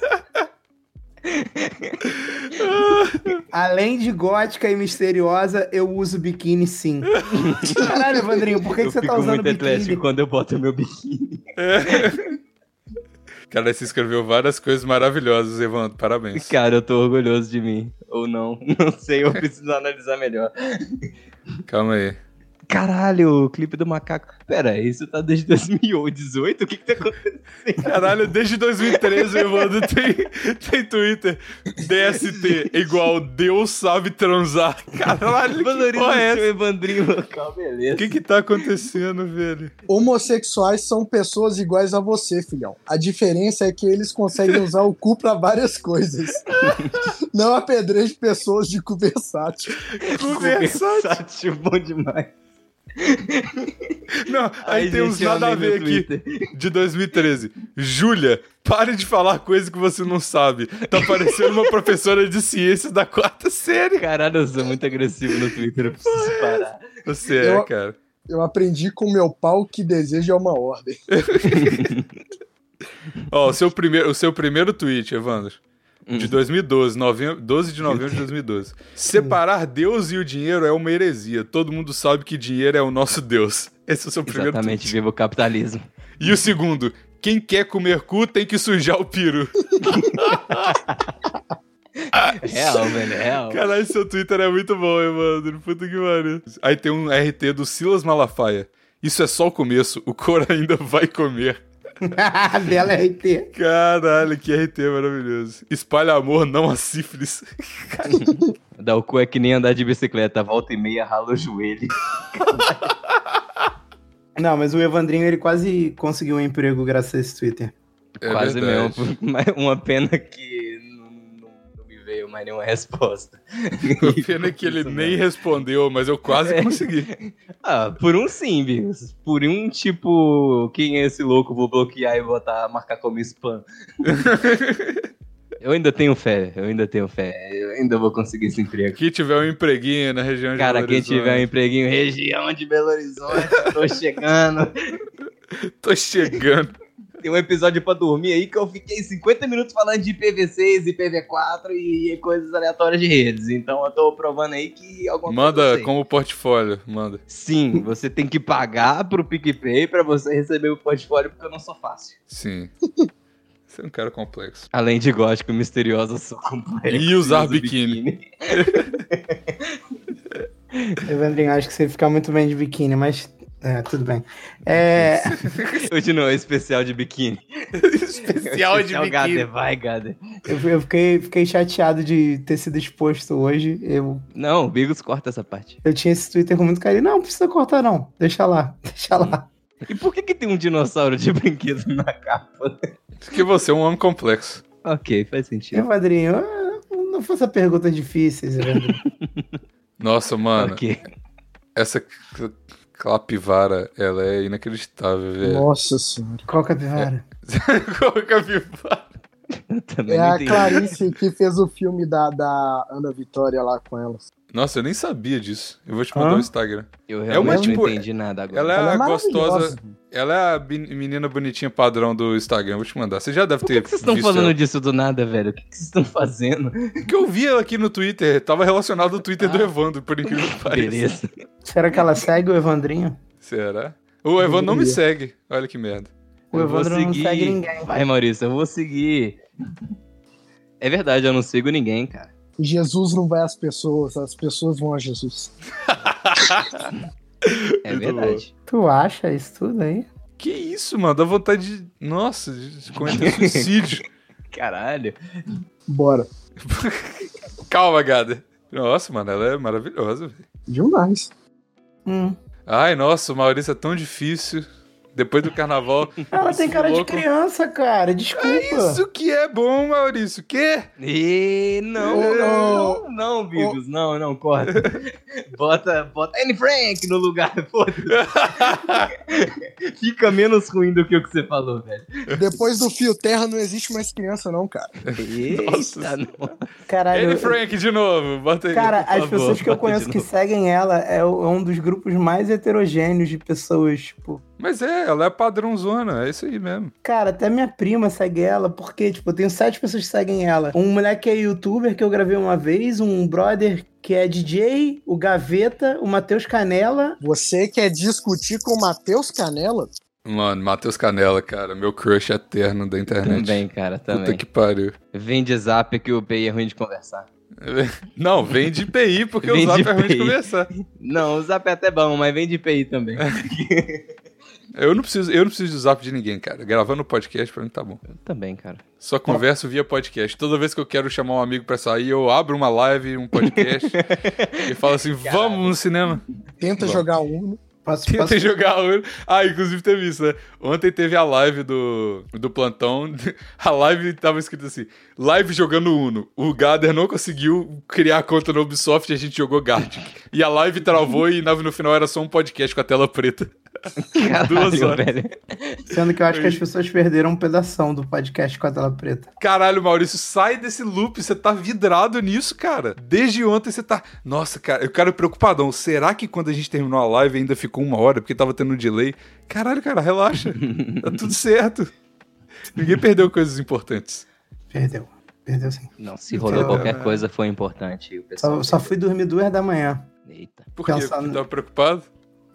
Além de gótica e misteriosa, eu uso biquíni sim. Caralho, Evandrinho, por que, que você tá usando muito biquíni? atlético quando eu boto meu biquíni. Cara, você escreveu várias coisas maravilhosas, Evandro. Parabéns. Cara, eu tô orgulhoso de mim. Ou não. Não sei, eu preciso analisar melhor. Calma aí. Caralho, o clipe do macaco. Pera, isso tá desde 2018? O que que tá acontecendo? Caralho, desde 2013 o Evandro tem, tem Twitter. DST igual Deus sabe transar. Caralho, que porra é essa? Evandrinho local, beleza. O que que tá acontecendo, velho? Homossexuais são pessoas iguais a você, filhão. A diferença é que eles conseguem usar o cu pra várias coisas. Não apedreje pessoas de cu versátil. Conversar. Versátil, bom demais. Não, aí Ai, tem uns nada a ver aqui. Twitter. De 2013. Júlia, pare de falar coisa que você não sabe. Tá parecendo uma professora de ciências da quarta série. Caralho, eu sou muito agressivo no Twitter, eu preciso parar. Você é, Eu- cara. Eu aprendi com meu pau que desejo é uma ordem. Ó, o seu primeiro, o seu primeiro tweet, Evandro. De 2012, novembro, 12 de novembro de 2012. Separar Deus e o dinheiro é uma heresia. Todo mundo sabe que dinheiro é o nosso Deus. Esse é o seu primeiro Exatamente, tweet. viva o capitalismo. E o segundo, quem quer comer cu tem que sujar o piru. Real, velho, real. Caralho, seu Twitter é muito bom, Evandro. Puta que pariu. Aí tem um RT do Silas Malafaia. Isso é só o começo, o cor ainda vai comer. Bela RT. Caralho, que RT maravilhoso. Espalha amor, não a sífilis. Dar o cu é que nem andar de bicicleta, volta e meia, rala o joelho. Não, mas o Evandrinho, ele quase conseguiu um emprego graças a esse Twitter. É Quase verdade. mesmo. Uma pena que veio mais nenhuma resposta. A pena é que ele Isso nem respondeu, mas eu quase É. consegui. Ah, por um sim, Bigos. Por um tipo, quem é esse louco? Vou bloquear e botar, marcar como spam. eu ainda tenho fé, eu ainda tenho fé. Eu ainda vou conseguir esse emprego. Quem tiver um empreguinho na região de Cara, Belo quem Horizonte. tiver um empreguinho região de Belo Horizonte, tô chegando. Tô chegando. Tem um episódio pra dormir aí que eu fiquei 50 minutos falando de IPv6, IPv4 e coisas aleatórias de redes. Então eu tô provando aí que alguma coisa eu Manda como portfólio, manda. Sim, você tem que pagar pro PicPay pra você receber o portfólio, porque eu não sou fácil. Sim. Você é um cara complexo. Além de gótico misterioso, eu sou complexo. E usar uso biquíni. Evandrinho, acho que você fica muito bem de biquíni, mas. É, tudo bem. É. Hoje não, é especial de biquíni. Especial de Gader, biquíni. vai, Gader. Eu, eu fiquei, fiquei chateado de ter sido exposto hoje. Eu, Não, o Bigos corta essa parte. eu tinha esse Twitter com muito carinho. Não, não precisa cortar, não. Deixa lá, deixa lá. E por que, que tem um dinossauro de brinquedo na capa? Porque você é um homem complexo. Ok, faz sentido. Evandrinho, ah, não faça perguntas difíceis. Nossa, mano, Ok. essa capivara, ela é inacreditável, velho. Nossa senhora. Qual capivara? Qual capivara? Eu também É a entendi. Clarice que fez o filme da, da Ana Vitória lá com elas. Nossa, eu nem sabia disso. Eu vou te mandar o Instagram. Eu É realmente uma, tipo, não entendi nada agora. Ela é, Ela é a gostosa. Ela é a menina bonitinha padrão do Instagram. Vou te mandar. Você já deve Por ter. que, que vocês estão falando ela. disso do nada, velho? O que, que vocês estão fazendo? Porque eu vi ela aqui no Twitter. Tava relacionado ao Twitter do Evandro, por incrível que pareça. Beleza. Será que ela segue o Evandrinho? Será? O Evandro não me segue. Olha que merda. O Eu Evandro não segue ninguém. Vai, Maurício, eu vou seguir. É verdade, eu não sigo ninguém, cara. Jesus não vai às pessoas, as pessoas vão a Jesus. É verdade. Tu acha isso tudo aí? Que isso, mano? Dá vontade de. Nossa, de cometer suicídio. Caralho. Bora. Calma, Gada. Nossa, mano, ela é maravilhosa, velho. Demais. Hum. Ai, nossa, o Maurício é tão difícil. Depois do carnaval. Ela tem cara de louco- criança, cara. Desculpa. Isso que é bom, Maurício. Quê? E não, Ô, não, não, não, Bigos, não, não, corta. Bota, bota Anne Frank no lugar, foda-se. Fica menos ruim do que o que você falou, velho. Depois do fio terra não existe mais criança, não, cara. Eita, não. Caralho. Anne Frank de novo. Bota aí. Cara, por as favor, pessoas que eu conheço de que seguem ela é é um dos grupos mais heterogêneos de pessoas, tipo. Mas é, ela é padrãozona. É isso aí mesmo. Cara, até minha prima segue ela, porque, tipo, eu tenho sete pessoas que seguem ela. Um moleque que é youtuber que eu gravei uma vez, um brother que é DJ, o Gaveta, o Matheus Canela. Você quer discutir com o Matheus Canela? Mano, Matheus Canela, cara. Meu crush eterno da internet. Também, cara, Puta também. que pariu. Vem de zap que o PI é ruim de conversar. Não, vem de IPI, porque Vem o Zap é ruim de conversar. Não, o zap é até bom, mas vem de PI também. Eu não preciso, eu não preciso do Zap de ninguém, cara. Gravando o podcast pra mim tá bom. Eu também, cara. Só converso via podcast. Toda vez que eu quero chamar um amigo pra sair, eu abro uma live, um podcast e falo assim: vamos no cinema. Tenta Bom. jogar Uno. Posso, Tenta posso... jogar Uno. Ah, inclusive teve isso, né? Ontem teve a live do, do plantão. A live tava escrito assim: live jogando Uno. O Gader não conseguiu criar a conta no Ubisoft e a gente jogou Gartic. E a live travou e no final era só um podcast com a tela preta. Duas Caralho, horas. velho. Sendo que eu acho que as pessoas perderam um pedação do podcast com a tela preta. Caralho, Maurício, sai desse loop. Você tá vidrado nisso, cara. Desde ontem você tá. Nossa, cara, eu quero preocupadão. Será que quando a gente terminou a live ainda ficou uma hora? Porque tava tendo um delay? Caralho, cara, relaxa. tá tudo certo. Ninguém perdeu coisas importantes. Perdeu. Perdeu sim. Não, se rolou Então, qualquer é. coisa foi importante. O pessoal Só, só fui dormir duas da manhã. Eita. Por quê? Pensando- Porque tava preocupado?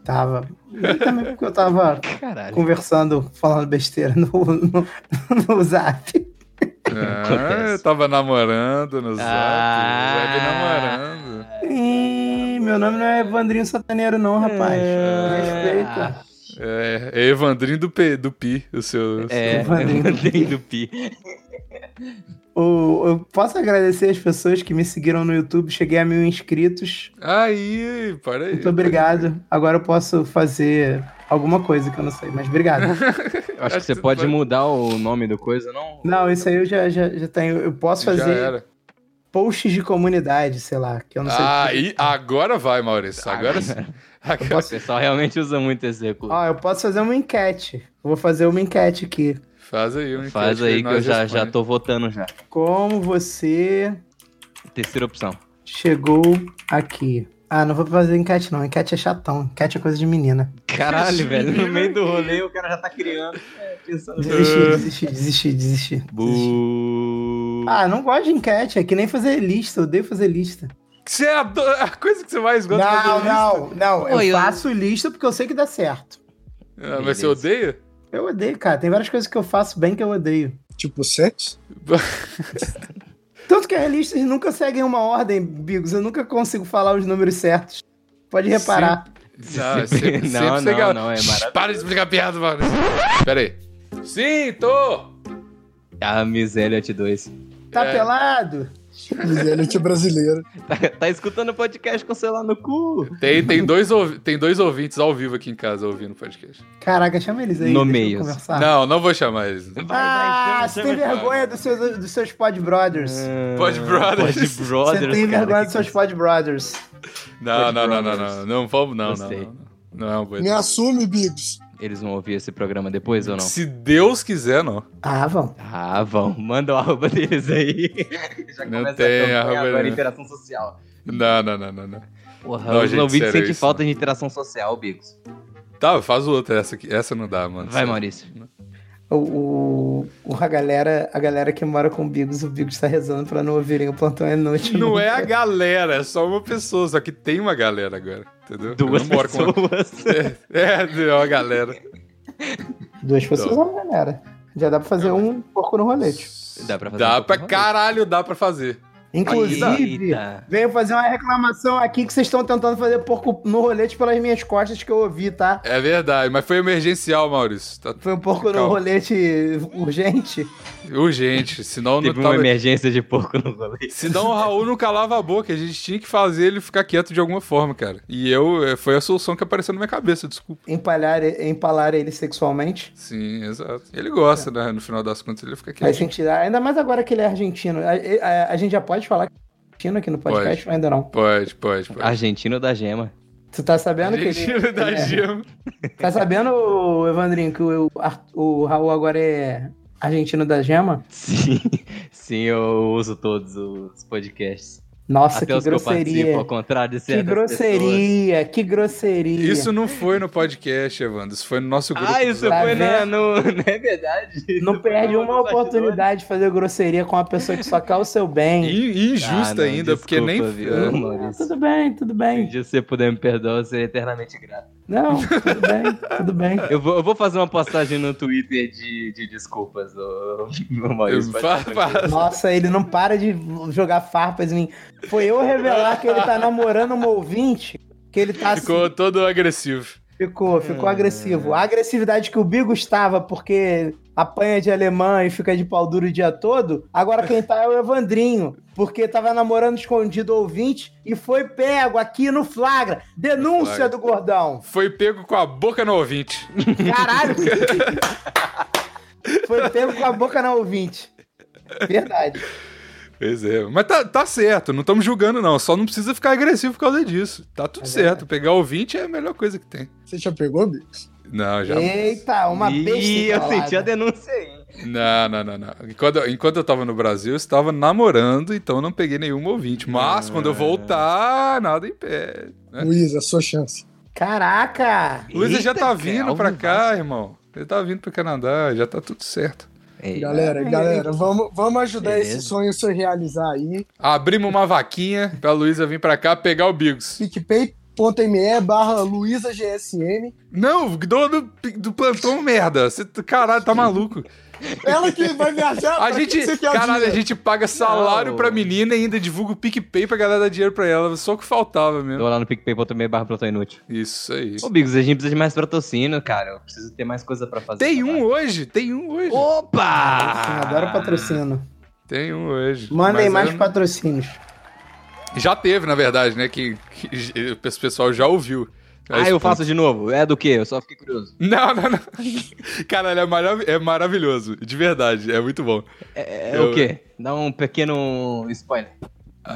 Tava. E também porque eu tava Caralho. conversando, falando besteira no, no, no zap. Ah, Acontece. eu tava namorando no zap. Ah. Web namorando. Ih, meu nome não é Evandrinho Sataneiro, não, rapaz. Respeita. É, é Evandrinho do, P, do Pi, o seu. É, Evandrinho do Evandrinho do Pi. O- eu posso agradecer as pessoas que me seguiram no YouTube. Cheguei a mil inscritos. Aí, para aí. Muito obrigado. Agora eu posso fazer alguma coisa que eu não sei, mas obrigado. Acho Acho que você pode mudar o nome do coisa, não? não, isso aí eu já, já, já tenho. Eu posso fazer posts de comunidade, sei lá, que eu não sei. Ah, e agora vai, Maurício. Agora sim. Agora- O pessoal realmente usa muito esse recurso. Ó, eu posso fazer uma enquete. Eu vou fazer uma enquete aqui. Faz aí, um Faz aí que eu já, responde. já tô votando já. Como você Terceira opção. chegou aqui? Ah, não vou fazer enquete não. Enquete é chatão. Enquete é coisa de menina. Caralho, velho. No meio do rolê o cara já tá criando. É, pensando. Desisti, desisti, desisti, desisti. desisti. Bu... Ah, não gosto de enquete. É que nem fazer lista. Eu odeio fazer lista. Você é a, do- a coisa que você mais gosta de Não, fazer não, não. Pô, Eu eu- faço lista porque eu sei que dá certo. Ah, mas você odeia? Eu odeio, cara. Tem várias coisas que eu faço bem que eu odeio. Tipo sexo? Tanto que as listas nunca seguem uma ordem, Bigos. Eu nunca consigo falar os números certos. Pode reparar. Não, é sempre, Não, sempre não, não, é maravilhoso. Para de explicar piada, Maurício. Pera aí. Sim, tô! A Miss Elliot 2. Tá É. pelado? Elite brasileiro. Tá, tá escutando o podcast com o celular no cu? Tem, tem, dois, tem dois ouvintes ao vivo aqui em casa ouvindo o podcast. Caraca, chama eles aí. No meio. conversar. Não, não vou chamar eles. Ah, você tem vergonha dos seus, dos seus pod brothers. Pod Brothers. Pod Brothers. Você tem cara, vergonha dos seus pod brothers. Não, não, não, não, não. Não vamos, não, não, não. Não é uma boa Me assume, Bigos. Eles vão ouvir esse programa depois ou não? Se Deus quiser, não. Ah, vão. Ah, vão. Manda o arroba deles aí. Já Não começa tem a arroba agora, não. interação social. Não, não, não, não, não. Porra, Não, os gente, ouvintes sentem isso falta de interação social, Bigos. Tá, faz outra. Essa, aqui, essa não dá, mano. Vai. Maurício. O, o, a, galera, a galera que mora com o Bigos, o Bigos tá rezando pra não ouvirem o plantão é inútil. Não é a galera, é só uma pessoa. Só que tem uma galera agora, entendeu? Duas pessoas. É, é uma galera. Duas pessoas é uma galera. Já dá pra fazer um porco no rolete. Dá pra fazer Dá um pra caralho, dá pra fazer. Inclusive, Eita. venho fazer uma reclamação aqui que vocês estão tentando fazer porco no rolete pelas minhas costas que eu ouvi, tá? É verdade, mas foi emergencial, Maurício. Tá Foi um porco no Calma. rolete urgente. urgente, senão não Teve uma tava... emergência de porco no rolê. Senão o Raul não calava a boca, a gente tinha que fazer ele ficar quieto de alguma forma, cara. E eu, eh, foi a solução que apareceu na minha cabeça, desculpa. Empalhar, empalar ele sexualmente. Sim, exato. Ele gosta, né? No final das contas ele fica Faz quieto. sentido. Ainda mais agora que ele é argentino. A, a- a gente já pode falar que é argentino aqui no podcast Pode. ou ainda não? Pode, pode, pode. Argentino da gema. Tu tá sabendo que Argentino ele... da é, gema. Tá sabendo, Evandrinho, que o, Ar- o Raul agora é argentino da gema? Sim, sim, eu uso todos os podcasts. Nossa, Até que que grosseria. ao contrário de Que certas pessoas. grosseria, que grosseria. Isso não foi no podcast, Evandro. Isso foi no nosso grupo. Ah, isso Tá foi na, no... Não é verdade? Não perde no uma bastidores. oportunidade de fazer grosseria com uma pessoa que só quer o seu bem. In- Injusta Ah, não, ainda, porque nem. desculpa, viu, Ah, tudo bem, tudo Se um bem. dia você puder me perdoar, eu serei eternamente grato. Não, tudo bem, tudo bem. Eu vou, eu vou fazer uma postagem no Twitter de, de desculpas, ô, ô Maurício. Nossa, ele não para de jogar farpas em mim. Foi eu revelar que ele tá namorando uma ouvinte, que ele tá Ficou assim. todo agressivo. Ficou, ficou agressivo. A agressividade que o Bigo estava, porque apanha de alemã e fica de pau duro o dia todo, agora quem tá é o Evandrinho, porque tava namorando escondido o ouvinte e foi pego aqui no flagra. Denúncia flagra. do gordão. Foi pego com a boca no ouvinte. Caralho! Foi pego com a boca na ouvinte. Verdade. Pois é. Mas tá, tá certo, não estamos julgando, não. Só não precisa ficar agressivo por causa disso. Tá tudo É certo. Pegar ouvinte é a melhor coisa que tem. Você já pegou, Bigos? Não, já. Eita, uma besta. Ih, eu senti a denúncia aí. Não, não, não, não. Enquanto, enquanto eu tava no Brasil, eu estava namorando, então não peguei nenhum ouvinte. Mas quando eu voltar, nada impede. né? Luiz, a sua chance. Caraca! Luísa já tá vindo ao pra cá, irmão. Ele tá vindo pro Canadá, já tá tudo certo. Ei, Galera, galera, vamos, vamos ajudar Beleza. esse sonho a se realizar aí. Abrimos uma vaquinha pra Luísa vir pra cá pegar o Bigos. PicPay.me barra LuísaGSM. Não, do, do, do plantão merda. Você, caralho, tá maluco. Ela que vai viajar. A gente, caralho, a gente paga salário Não. pra menina e ainda divulga o PicPay pra galera dar dinheiro pra ela. Só o que faltava mesmo. Tô lá no picpay.me barra plantão inútil. Isso aí. Ô, Bigos, a gente precisa de mais patrocínio, cara. Eu preciso ter mais coisa pra fazer. Tem um hoje, tem um hoje. Opa! Sim, adoro patrocínio. Tem um hoje. Mandem mais eu- patrocínios. Já teve, na verdade, né? Que, que o pessoal já ouviu. Ah, esse eu ponto. faço de novo. É do quê? Eu só fiquei curioso. Não, não, não. Caralho, é, marav é maravilhoso. De verdade, é muito bom. É, é Eu- o quê? Dá um pequeno spoiler.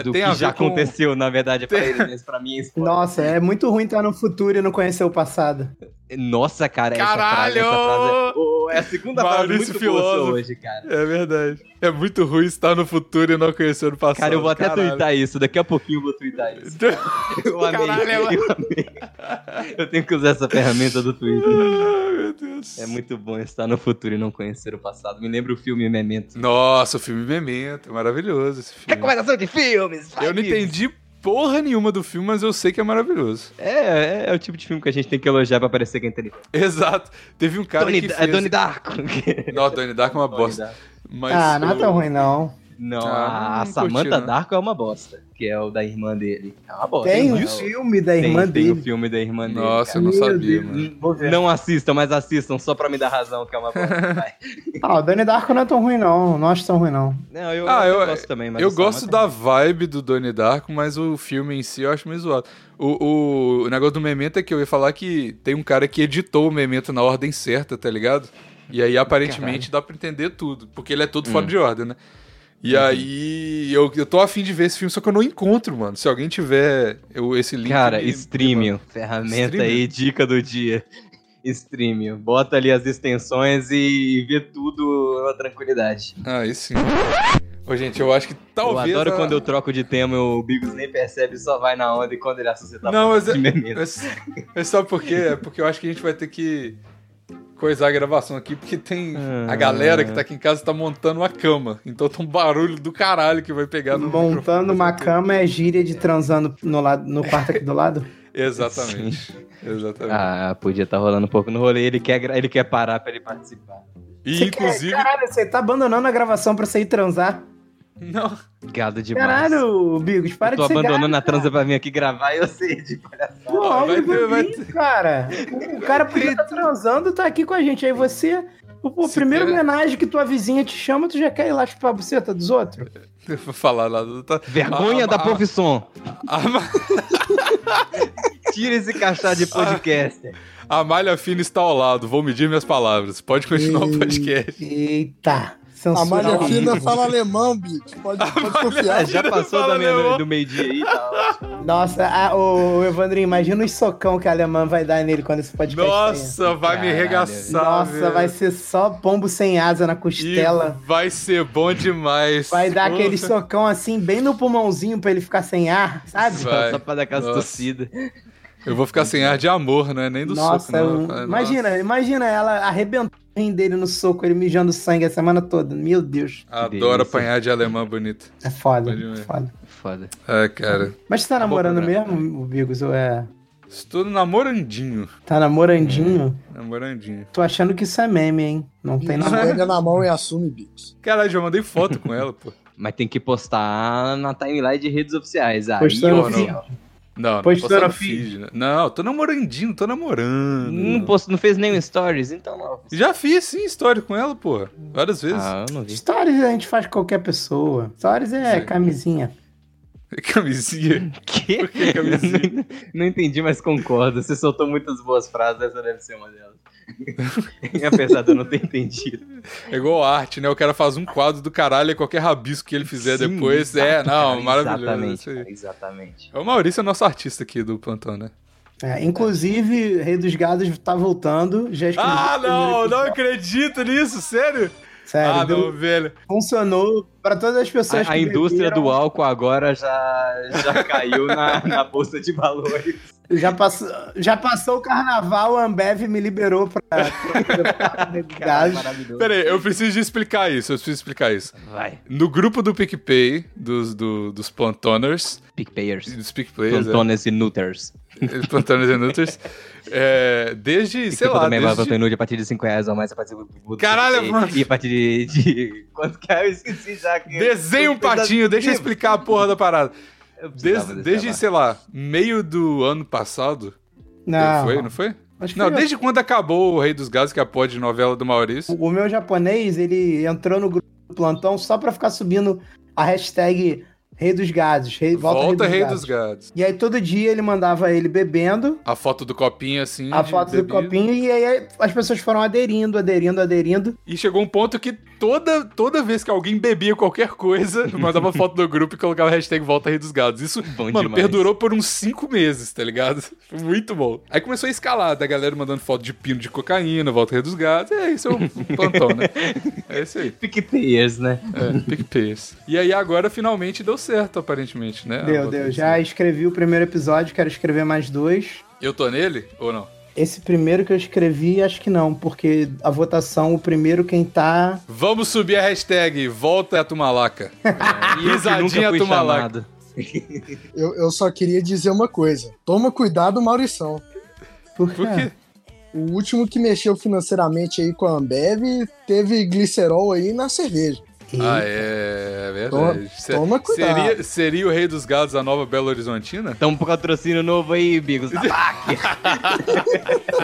Do Tem que já com- aconteceu, na verdade, pra ele, mas pra mim é spoiler. Nossa, é muito ruim estar no futuro e não conhecer o passado. Nossa, cara, Caralho! essa frase, essa frase é... É a segunda frase Maurício muito Filósofo. sua hoje, cara. É verdade. É muito ruim estar no futuro e não conhecer o passado. Cara, eu vou até Caralho. twittar isso. Daqui a pouquinho eu vou twittar isso. Eu amei. Caralho, eu, eu- amei. Eu tenho que usar essa ferramenta do Twitter. Meu Deus. É muito bom estar no futuro e não conhecer o passado. Me lembra o filme Memento. Nossa, o filme Memento. Maravilhoso esse filme. Recomendação de filmes! vai, Eu não Vitor. entendi porra nenhuma do filme, mas eu sei que é maravilhoso. É, é, o tipo de filme que a gente tem que elogiar pra parecer que é inteligente. Exato. Teve um cara que É fez... Donnie Darko. Não, Donnie Darko é uma bosta. Darko. Mas ah, não é tão o- ruim, não. Não, Ah, a Samantha curti, não. Darko é uma bosta. Que é o da irmã dele. É uma bosta. Tem É um o- filme da tem, irmã tem o dele. filme da irmã dele. Nossa, eu não sabia, Deus. mano. Vou ver. Não assistam, mas assistam só pra me dar razão que é uma bosta. Vai. Ah, o Donnie Darko não é tão ruim, não. Não acho tão ruim, não. Não, eu, Ah, eu eu- gosto também, mas eu o gosto Samantha- da vibe do Donnie Darko, mas o filme em si eu acho meio zoado. O, o, o negócio do Memento é que eu ia falar que tem um cara que editou o Memento na ordem certa, tá ligado? E aí aparentemente dá pra entender tudo, porque ele é todo Hum. fora de ordem, né? E Uhum. aí eu, eu tô afim de ver esse filme, só que eu não encontro, mano. Se alguém tiver eu, esse link. Cara, me- me Streamio, manda. ferramenta Streamio? aí, dica do dia. Streamio, bota ali as extensões e vê tudo na tranquilidade. Ah, aí sim. Ô, gente, eu acho que talvez. eu adoro a- quando eu troco de tema, o Bigos nem percebe, só vai na onda e quando ele assusta tá Não, mas é, memento. mas, mas sabe por quê? É porque eu acho que a gente vai ter que coisar a gravação aqui, porque tem a galera que tá aqui em casa tá montando uma cama. Então tá um barulho do caralho que vai pegar no Montando uma cama é gíria de transando no, lado, no quarto aqui do lado? Exatamente. Exatamente. Ah, podia estar rolando um pouco no rolê, ele quer, ele quer parar pra ele participar. e Você inclusive. Quer, caralho, você tá abandonando a gravação pra você ir transar? Não. Gado demais. Caralho, Bigos, para eu tô de ser abandonando gato, a transa pra vir aqui gravar e eu sei de palhaçada. Pô, Vai vai vai ter- cara. O cara podia estar transando, tá aqui com a gente. Aí você, o pô, Se primeira quer- homenagem que tua vizinha te chama, tu já quer ir lá chupar a buceta dos outros? Eu vou falar lá. do- Tá... Vergonha A- da a- profissão. A, a, Tira esse cachá de podcaster. a malha fina está ao lado. Vou medir minhas palavras. Pode continuar o podcast. Eita. A Censura malha ao fina fala alemão, bicho. Pode, pode confiar. Já passou da meia- do meio-dia aí, tá. Nossa, ah, ô, Evandrinho, imagina os socão que a alemã vai dar nele quando esse podcast. Nossa, vai me Caralho. regaçar. Nossa, velho. vai ser só pombo sem asa na E costela. vai ser bom demais. Vai dar Porra. aquele socão assim, bem no pulmãozinho pra ele ficar sem ar, sabe? Vai. Só pra dar aquela Nossa. tossida. Eu vou ficar sem ar de amor, né? Nem do Nossa, soco, não. um- Nossa. imagina, imagina ela arrebentando dele no soco, ele mijando sangue a semana toda. Meu Deus, Adoro apanhar de alemã bonita. é foda, é foda. Foda. É, cara. Mas você tá namorando programa. mesmo, o Bigos, ou é... Estou namorandinho. Tá namorandinho? Namorandinho. Tô achando que isso é meme, hein? Não tem nada. Pega na mão e assume, bicho. Caralho, já mandei foto com ela, pô. Mas tem que postar na timeline de redes oficiais. Aí, Postando ó, no não. Não, não Postou no feed, né? Não, tô namorandinho, tô namorando. Não, post, não fez nenhum stories, então não. Já fiz, sim, história com ela, pô. Várias vezes. Ah, eu não vi. Stories a gente faz com qualquer pessoa. Stories é Sim. camisinha. Camisinha. Que? Por que camisinha? não, não entendi, mas concordo. Você soltou muitas boas frases, essa deve ser uma delas. Apesar de eu não ter entendido. É igual arte, né? O cara faz um quadro do caralho e qualquer rabisco que ele fizer Sim, depois. é, não, cara, maravilhoso. Exatamente, exatamente. É o Maurício, é nosso artista aqui do plantão, né? É, inclusive, Rei dos Gados tá voltando. Já Ah, não, não acredito nisso, sério? Sério, ah, deu- não, velho. funcionou pra todas as pessoas A, a que indústria beberam. do álcool agora já, já caiu na, na bolsa de valores. Já passou, já passou o carnaval, a Ambev me liberou pra. pra Cara, gás. maravilhoso. Pera aí, eu preciso de explicar isso, eu preciso explicar isso. Vai. No grupo do PicPay, dos, do- dos plantoners, PicPayers. dos PicPlayers, Plantones e Nutters. é, plantoners e nutters, é, desde, sei lá, também vai desde... A partir de 5 reais ou mais. Você participa do Caralho, mano. E a partir de, de... Quanto que é? Eu esqueci já. Que Desenha um patinho, deixa eu explicar a porra da parada. Desde, desde sei lá, meio do ano passado. Não, Foi, não foi? Não, foi- desde quando acabou o Rei dos Gases, que é a pod de novela do Maurício. O meu japonês, ele entrou no grupo do plantão só pra ficar subindo a hashtag Rei dos Gados. Rei, volta, Volta Rei, Rei dos, dos Gados. Gados. E aí todo dia ele mandava ele bebendo, A foto do copinho assim. a foto do bebida. copinho, e aí as pessoas foram aderindo, aderindo, aderindo. E chegou um ponto que toda, toda vez que alguém bebia qualquer coisa, mandava foto do grupo e colocava a hashtag Volta Rei dos Gados. Isso, Bom mano, demais. perdurou por uns cinco meses, tá ligado? Muito bom. Aí começou a escalar, da galera mandando foto de pino de cocaína, Volta Rei dos Gados. É, isso é o plantão, né? É isso aí. PicPayers, né? É, PicPayers. E aí agora finalmente deu certo, aparentemente, né? Deu, deu. Já escrevi o primeiro episódio, quero escrever mais dois. Eu tô nele ou não? Esse primeiro que eu escrevi, acho que não, porque a votação, o primeiro quem tá. Vamos subir a hashtag Volta a Tumalaca. Eu que Risadinha Tumalaca. Eu, eu só queria dizer uma coisa. Toma cuidado, Maurição. Por Por quê? O último que mexeu financeiramente aí com a Ambev teve glicerol aí na cerveja. Ah, é, é Toma- verdade. Se- toma cuidado. Seria, seria o Rei dos Gados a nova Belo Horizontina? Tamo pro patrocínio novo aí, Bigos.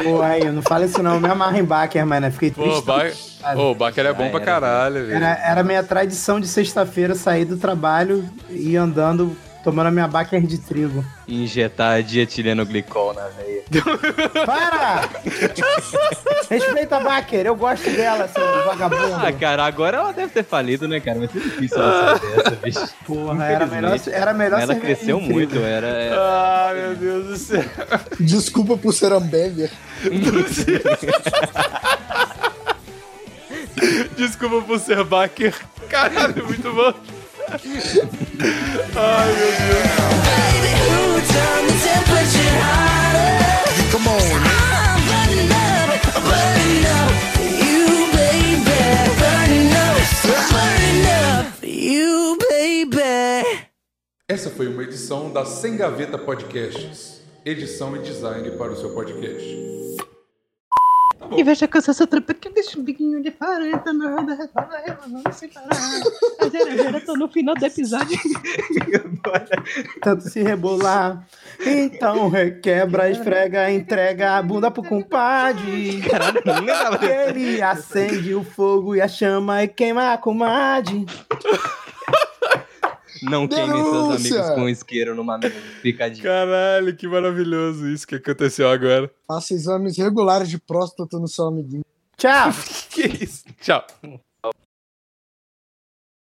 Pô, aí, não fala isso não, eu me amarro em Baker, mano. Fiquei Pô, triste. o ba... Ô, o Baker é bom Já pra era, caralho, velho. Era, era minha tradição de sexta-feira sair do trabalho e ir andando, tomando a minha Baker de trigo. Injetar dietileno glicol na veia. Para! Respeita a Baker, eu gosto dela, seu vagabundo. Ah, cara, agora ela deve ter falido, né, cara? Vai ser difícil ela sair dessa, bicho. Porra, era melhor, era melhor Ela cresceu trigo. muito, era... é- Ah, meu Deus do céu. Desculpa por ser Ambev. Desculpa por ser Baker. Caralho, muito bom. Ai, meu Deus. Come on. Essa foi uma edição da Sem Gaveta Podcasts. Edição e design para o seu podcast. E veja com essa trampa que deixa um biquinho de farenta na roda, roda, roda, sem parar. Era, já tô no final do episódio. Tanto se rebolar. Então requebra, esfrega, entrega a bunda pro compadre. Caralho, não lembrava desse. Ele acende o fogo e a chama e queima a comadre. Não queime seus amigos com isqueiro numa picadinha. Caralho, que maravilhoso isso que aconteceu agora. Faça exames regulares de próstata no seu amiguinho. Tchau! Que isso? Tchau.